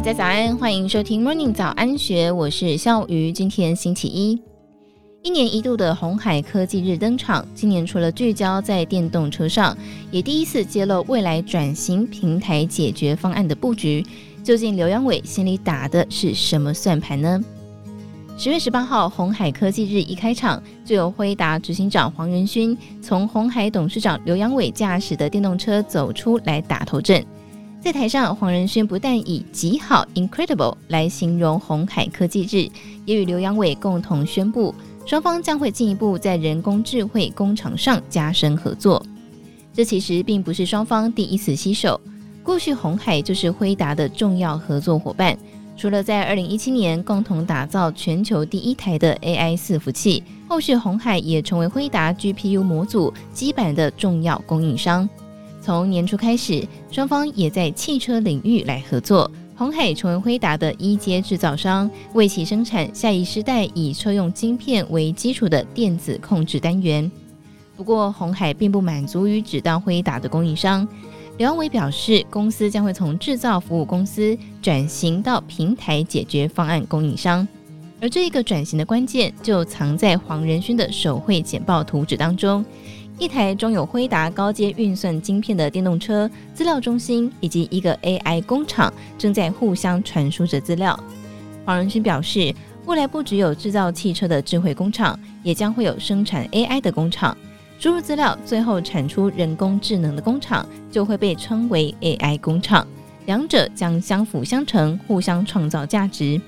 大家早安，欢迎收听 Morning 早安学，我是笑鱼。今天星期一，一年一度的红海科技日登场。今年除了聚焦在电动车上，也第一次揭露未来转型平台解决方案的布局。究竟刘扬伟心里打的是什么算盘呢？十月十八号，红海科技日一开场，就有辉达执行长黄仁勋从红海董事长刘扬伟驾驶的电动车走出来打头阵。在台上，黄仁勋不但以极好 （incredible） 来形容鸿海科技日，也与刘扬伟共同宣布，双方将会进一步在人工智慧工厂上加深合作。这其实并不是双方第一次携手，过去鸿海就是辉达的重要合作伙伴。除了在二零一七年共同打造全球第一台的 AI 伺服器，后续鸿海也成为辉达 GPU 模组基板的重要供应商。从年初开始，双方也在汽车领域来合作。鸿海成为辉达的一阶制造商，为其生产下一世代以车用晶片为基础的电子控制单元。不过，鸿海并不满足于只当辉达的供应商。刘伟表示，公司将会从制造服务公司转型到平台解决方案供应商，而这一个转型的关键就藏在黄仁勋的手绘简报图纸当中。一台装有辉达高阶运算晶片的电动车资料中心，以及一个 AI 工厂正在互相传输着资料。黄仁勋表示，未来不只有制造汽车的智慧工厂，也将会有生产 AI 的工厂。输入资料，最后产出人工智能的工厂就会被称为 AI 工厂，两者将相辅相成，互相创造价值。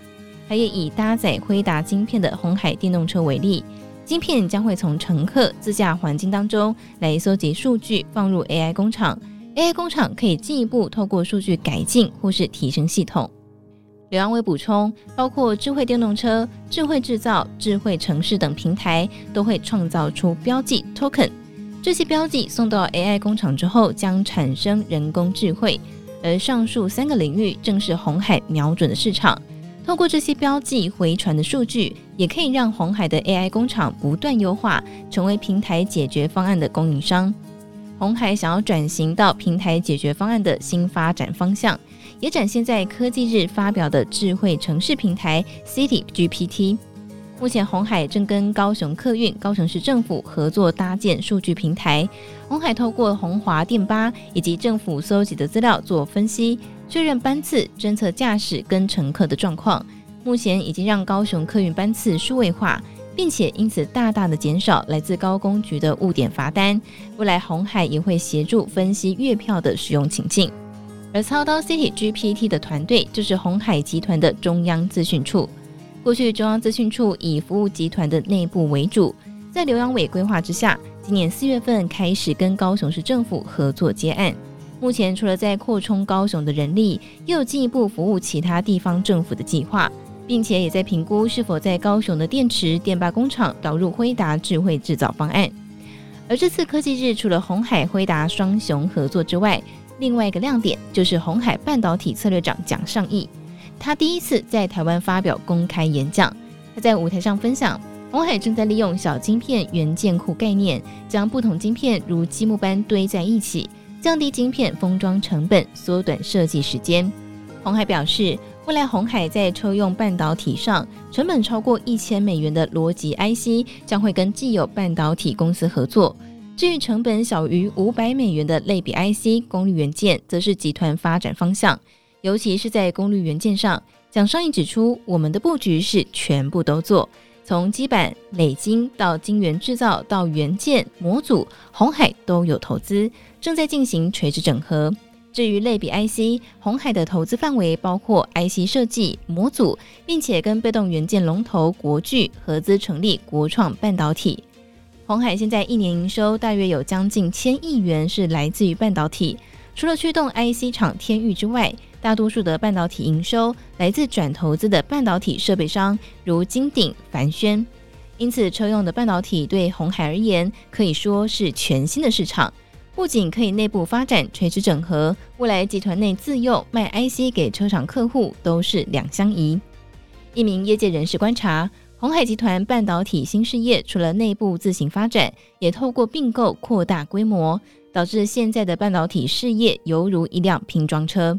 他也以搭载辉达晶片的红海电动车为例，晶片将会从乘客自驾环境当中来搜集数据，放入 AI 工厂，AI 工厂可以进一步透过数据改进或是提升系统。刘扬伟补充，包括智慧电动车、智慧制造、智慧城市等平台，都会创造出标记 token。这些标记送到 AI 工厂之后，将产生人工智慧。而上述三个领域正是红海瞄准的市场。透过这些标记回传的数据，也可以让红海的 AI 工厂不断优化，成为平台解决方案的供应商。红海想要转型到平台解决方案的新发展方向，也展现在科技日发表的智慧城市平台 City GPT。目前，红海正跟高雄客运、高雄市政府合作搭建数据平台。红海透过红华电巴以及政府搜集的资料做分析，确认班次、侦测驾驶跟乘客的状况。目前已经让高雄客运班次数位化。并且因此大大的减少来自高公局的误点罚单。未来红海也会协助分析月票的使用情境。而操刀 City GPT 的团队就是红海集团的中央资讯处。过去中央资讯处以服务集团的内部为主，在刘阳伟规划之下，今年四月份开始跟高雄市政府合作接案。目前除了在扩充高雄的人力，又进一步服务其他地方政府的计划。并且也在评估是否在高雄的电池电霸工厂导入辉达智慧制造方案。而这次科技日除了鸿海、辉达双雄合作之外，另外一个亮点就是鸿海半导体策略长蒋尚义，他第一次在台湾发表公开演讲。他在舞台上分享，鸿海正在利用小晶片元件库概念，将不同晶片如积木般堆在一起，降低晶片封装成本，缩短设计时间。鸿海表示，未来鸿海在车用半导体上成本超过一千美元的逻辑 IC，将会跟既有半导体公司合作。至于成本小于五百美元的类比 IC 功率元件，则是集团发展方向。尤其是在功率元件上，蒋尚义指出，我们的布局是全部都做，从基板、磊晶到晶圆制造到元件模组，红海都有投资，正在进行垂直整合。至于类比 IC，红海的投资范围包括 IC 设计、模组，并且跟被动元件龙头国巨合资成立国创半导体。红海现在一年营收大约有将近千亿元，是来自于半导体。除了驱动 IC 厂天域之外，大多数的半导体营收来自转投资的半导体设备商，如金鼎、凡轩。因此，车用的半导体对鸿海而言，可以说是全新的市场。不仅可以内部发展垂直整合，未来集团内自用卖 IC 给车厂客户都是两相宜。一名业界人士观察，鸿海集团半导体新事业除了内部自行发展，也透过并购扩大规模，导致现在的半导体事业犹如一辆拼装车。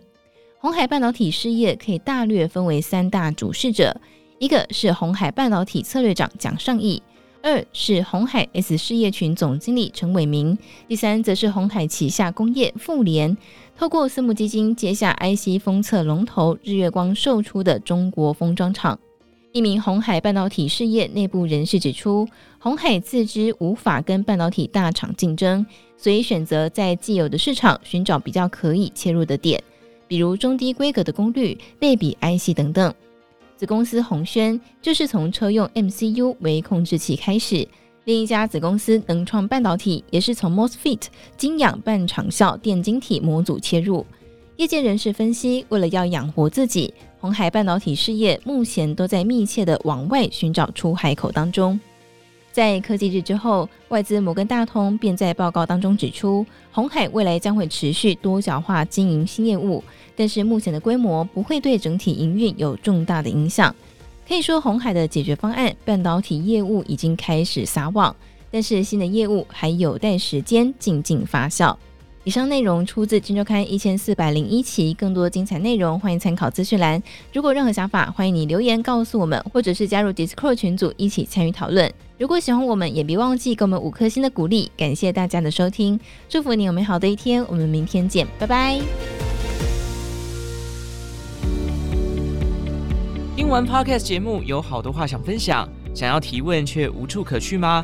鸿海半导体事业可以大略分为三大主事者，一个是鸿海半导体策略长蒋尚义，二是鸿海 S 事业群总经理陈伟明，第三则是鸿海旗下工业富联，透过私募基金接下 IC 封测龙头日月光售出的中国封装厂。一名红海半导体事业内部人士指出，红海自知无法跟半导体大厂竞争，所以选择在既有的市场寻找比较可以切入的点，比如中低规格的功率、类比 IC 等等。子公司鸿轩就是从车用 MCU 微控制器开始，另一家子公司能创半导体也是从 MOSFET 晶氧半场效电晶体模组切入。业界人士分析，为了要养活自己。红海半导体事业目前都在密切的往外寻找出海口当中。在科技日之后，外资摩根大通便在报告当中指出，红海未来将会持续多角化经营新业务，但是目前的规模不会对整体营运有重大的影响。可以说，红海的解决方案，半导体业务已经开始撒网，但是新的业务还有待时间静静发酵。以上内容出自《今周刊》一千四百零一期，更多精彩内容欢迎参考资讯栏。如果任何想法，欢迎你留言告诉我们，或者是加入 Discord 群组一起参与讨论。如果喜欢我们，也别忘记给我们五颗星的鼓励。感谢大家的收听，祝福你有美好的一天，我们明天见，拜拜。听完 Podcast 节目，有好多话想分享，想要提问却无处可去吗？